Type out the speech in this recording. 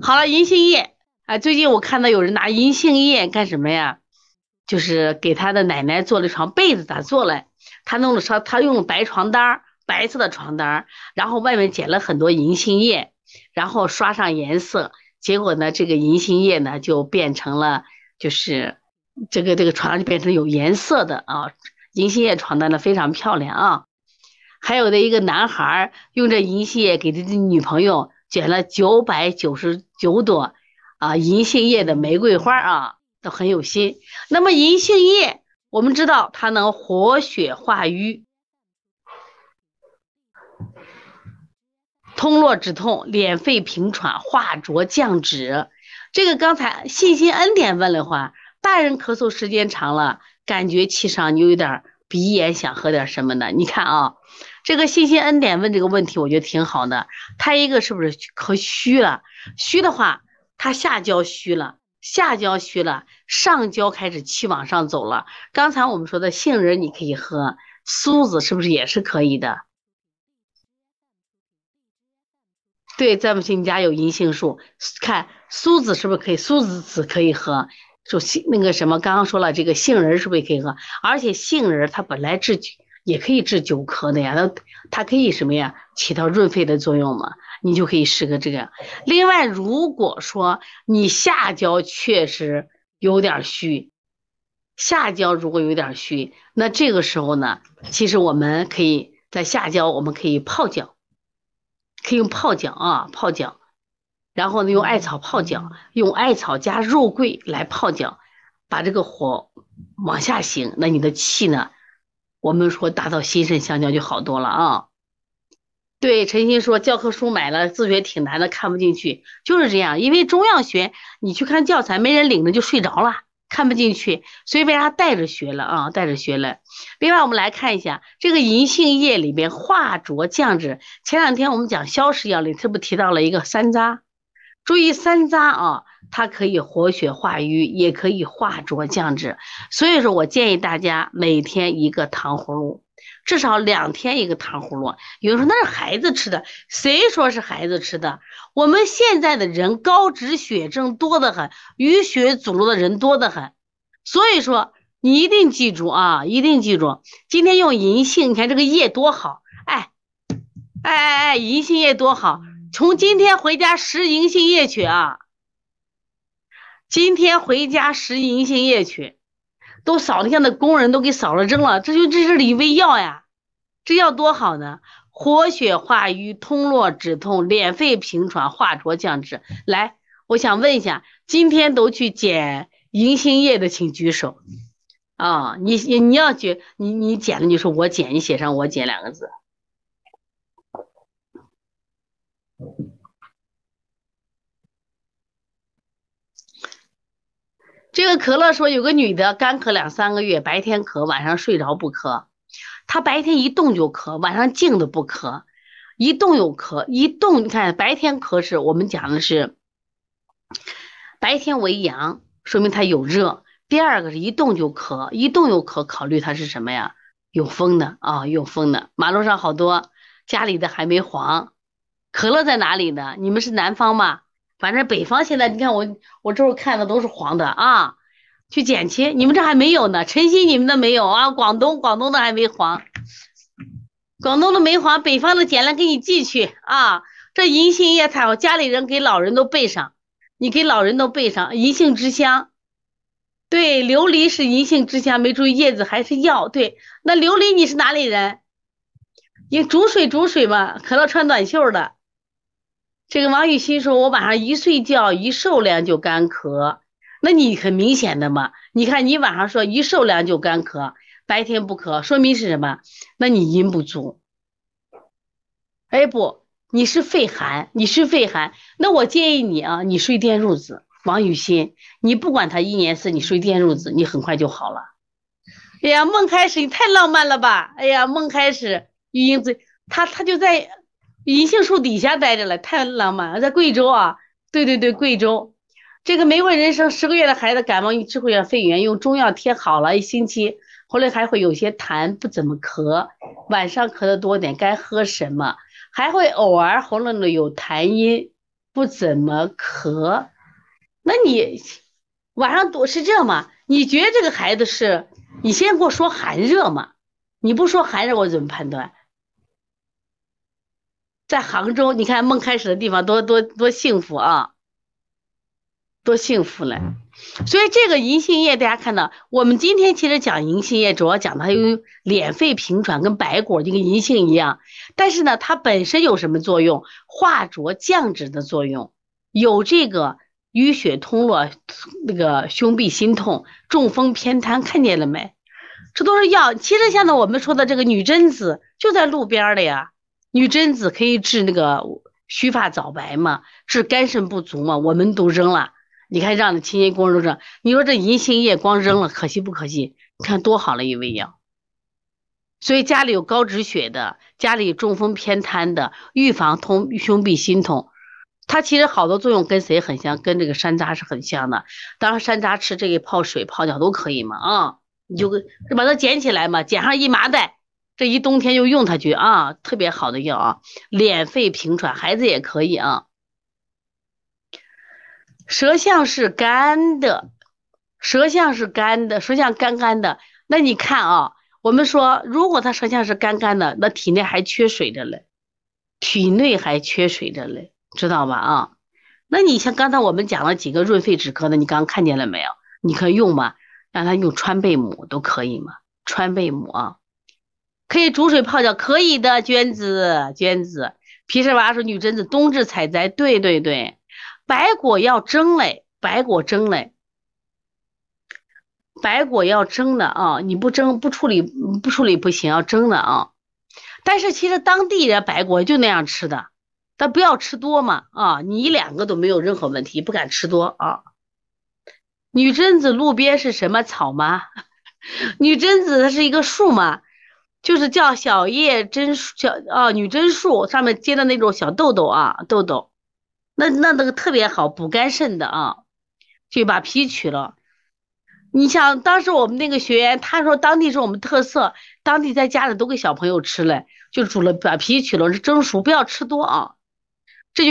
好了，银杏叶啊，最近我看到有人拿银杏叶干什么呀？就是给他的奶奶做了床被子，咋做嘞？他弄了床他用白床单白色的床单然后外面剪了很多银杏叶，然后刷上颜色，结果呢，这个银杏叶呢就变成了，就是这个这个床就变成有颜色的啊，银杏叶床单呢非常漂亮啊。还有的一个男孩用这银杏叶给他的女朋友剪了九百九十九朵啊银杏叶的玫瑰花啊，都很有心。那么银杏叶，我们知道它能活血化瘀。通络止痛、敛肺平喘、化浊降脂。这个刚才信心恩典问了话，大人咳嗽时间长了，感觉气上你有点鼻炎，想喝点什么呢？你看啊，这个信心恩典问这个问题，我觉得挺好的。他一个是不是可虚了？虚的话，他下焦虚了，下焦虚了，上焦开始气往上走了。刚才我们说的杏仁你可以喝，苏子是不是也是可以的？对，在不行，你家有银杏树，看苏子是不是可以？苏子籽可以喝，说杏那个什么，刚刚说了，这个杏仁是不是也可以喝？而且杏仁它本来治也可以治久咳的呀，它它可以什么呀？起到润肺的作用嘛，你就可以试个这个。另外，如果说你下焦确实有点虚，下焦如果有点虚，那这个时候呢，其实我们可以在下焦，我们可以泡脚。可以用泡脚啊，泡脚，然后呢，用艾草泡脚，用艾草加肉桂来泡脚，把这个火往下行，那你的气呢，我们说达到心肾相交就好多了啊。对，陈鑫说教科书买了，自学挺难的，看不进去，就是这样，因为中药学你去看教材，没人领着就睡着了。看不进去，所以为啥带着学了啊？带着学了。另外，我们来看一下这个银杏叶里边化浊降脂。前两天我们讲消食药里，这不提到了一个山楂。注意山楂啊，它可以活血化瘀，也可以化浊降脂。所以说我建议大家每天一个糖葫芦。至少两天一个糖葫芦，有人说那是孩子吃的，谁说是孩子吃的？我们现在的人高脂血症多得很，淤血阻络的人多得很，所以说你一定记住啊，一定记住，今天用银杏，你看这个叶多好，哎，哎哎哎，银杏叶多好，从今天回家拾银杏叶去啊，今天回家拾银杏叶去。都扫地下的工人都给扫了扔了，这就这是里味药呀，这药多好呢，活血化瘀、通络止痛、敛肺平喘、化浊降脂。来，我想问一下，今天都去捡银杏叶的，请举手。啊，你你你要举，你你捡了你说我捡，你写上我捡两个字。这个可乐说有个女的干咳两三个月，白天咳，晚上睡着不咳。她白天一动就咳，晚上静的不咳，一动又咳，一动你看白天咳是我们讲的是白天为阳，说明她有热。第二个是一动就咳，一动又咳，考虑她是什么呀？有风的啊，有风的。马路上好多家里的还没黄，可乐在哪里呢？你们是南方吗？反正北方现在，你看我我这会看的都是黄的啊，去捡去。你们这还没有呢，晨曦你们的没有啊？广东广东的还没黄，广东的没黄，北方的捡来给你寄去啊。这银杏叶太好，家里人给老人都备上，你给老人都备上银杏之乡。对，琉璃是银杏之乡，没注意叶子还是药。对，那琉璃你是哪里人？你煮水煮水嘛，可乐穿短袖的。这个王雨欣说：“我晚上一睡觉一受凉就干咳，那你很明显的嘛？你看你晚上说一受凉就干咳，白天不咳，说明是什么？那你阴不足。哎不，你是肺寒，你是肺寒。那我建议你啊，你睡电褥子。王雨欣，你不管他一年四，你睡电褥子，你很快就好了。哎呀，梦开始，你太浪漫了吧？哎呀，梦开始，玉英子，他他就在。”银杏树底下待着了，太浪漫了，在贵州啊，对对对，贵州，这个玫瑰人生十个月的孩子感冒一支会员肺炎，用中药贴好了一星期，后来还会有些痰，不怎么咳，晚上咳的多点，该喝什么？还会偶尔喉咙里有痰音，不怎么咳。那你晚上多是这样吗？你觉得这个孩子是？你先给我说寒热嘛？你不说寒热，我怎么判断？在杭州，你看梦开始的地方多多多幸福啊，多幸福嘞！所以这个银杏叶，大家看到，我们今天其实讲银杏叶，主要讲它有敛肺平喘，跟白果就跟银杏一样。但是呢，它本身有什么作用？化浊降脂的作用，有这个淤血通络，那个胸痹心痛、中风偏瘫，看见了没？这都是药。其实现在我们说的这个女贞子就在路边的呀。女贞子可以治那个须发早白嘛，治肝肾不足嘛，我们都扔了。你看让清洁工都扔，你说这银杏叶光扔了，可惜不可惜？你看多好了一味药。所以家里有高脂血的，家里中风偏瘫的，预防通胸痹心痛，它其实好多作用跟谁很像？跟这个山楂是很像的。当然山楂吃这个泡水泡脚都可以嘛啊，你就把它捡起来嘛，捡上一麻袋。这一冬天就用它去啊，特别好的药啊，敛肺平喘，孩子也可以啊。舌象是干的，舌象是干的，舌象干干的。那你看啊，我们说，如果他舌象是干干的，那体内还缺水的嘞，体内还缺水的嘞，知道吧？啊，那你像刚才我们讲了几个润肺止咳的，你刚看见了没有？你可以用吗？让他用川贝母都可以吗？川贝母啊。可以煮水泡脚，可以的。娟子，娟子，皮实娃说女贞子冬至采摘，对对对。白果要蒸嘞，白果蒸嘞，白果要蒸的啊！你不蒸不处理不处理不行，要蒸的啊。但是其实当地人白果就那样吃的，但不要吃多嘛啊！你一两个都没有任何问题，不敢吃多啊。女贞子路边是什么草吗？女贞子它是一个树吗？就是叫小叶针，小啊女贞树上面结的那种小豆豆啊豆豆，那那那个特别好补肝肾的啊，就把皮取了。你想当时我们那个学员他说当地是我们特色，当地在家里都给小朋友吃嘞，就煮了把皮取了蒸熟，不要吃多啊，